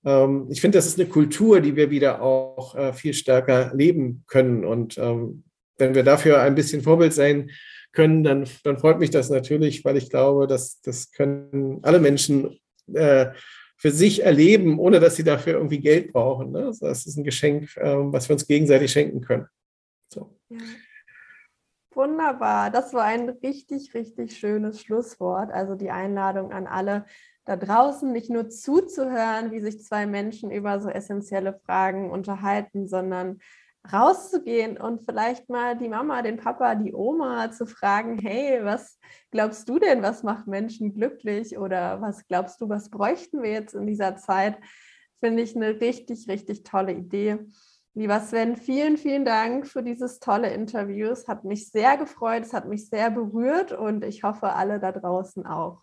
Ähm, ich finde, das ist eine Kultur, die wir wieder auch äh, viel stärker leben können. Und ähm, wenn wir dafür ein bisschen Vorbild sein können, dann, dann freut mich das natürlich, weil ich glaube, dass das können alle Menschen äh, für sich erleben, ohne dass sie dafür irgendwie Geld brauchen. Ne? Das ist ein Geschenk, ähm, was wir uns gegenseitig schenken können. So. Ja. Wunderbar, das war ein richtig, richtig schönes Schlusswort. Also die Einladung an alle, da draußen nicht nur zuzuhören, wie sich zwei Menschen über so essentielle Fragen unterhalten, sondern rauszugehen und vielleicht mal die Mama, den Papa, die Oma zu fragen, hey, was glaubst du denn, was macht Menschen glücklich oder was glaubst du, was bräuchten wir jetzt in dieser Zeit, finde ich eine richtig, richtig tolle Idee. Lieber Sven, vielen, vielen Dank für dieses tolle Interview. Es hat mich sehr gefreut, es hat mich sehr berührt und ich hoffe, alle da draußen auch.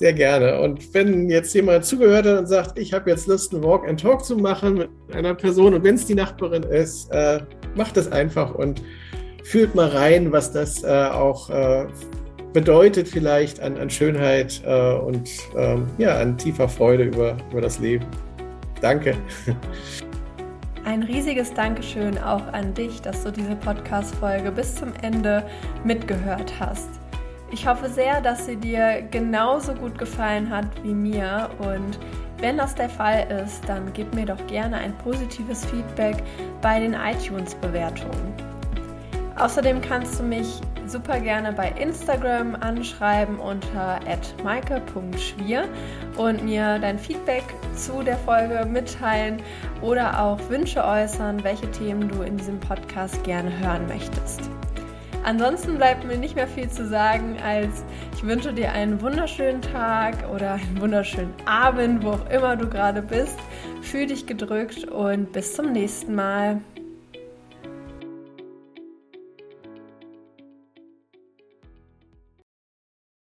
Sehr gerne. Und wenn jetzt jemand zugehört hat und sagt, ich habe jetzt Lust, einen Walk and Talk zu machen mit einer Person und wenn es die Nachbarin ist, äh, macht das einfach und fühlt mal rein, was das äh, auch äh, bedeutet vielleicht an, an Schönheit äh, und ähm, ja, an tiefer Freude über, über das Leben. Danke. Ein riesiges Dankeschön auch an dich, dass du diese Podcast-Folge bis zum Ende mitgehört hast. Ich hoffe sehr, dass sie dir genauso gut gefallen hat wie mir und wenn das der Fall ist, dann gib mir doch gerne ein positives Feedback bei den iTunes-Bewertungen. Außerdem kannst du mich super gerne bei Instagram anschreiben unter maike.schwier und mir dein Feedback zu der Folge mitteilen oder auch Wünsche äußern, welche Themen du in diesem Podcast gerne hören möchtest. Ansonsten bleibt mir nicht mehr viel zu sagen, als ich wünsche dir einen wunderschönen Tag oder einen wunderschönen Abend, wo auch immer du gerade bist. Fühl dich gedrückt und bis zum nächsten Mal.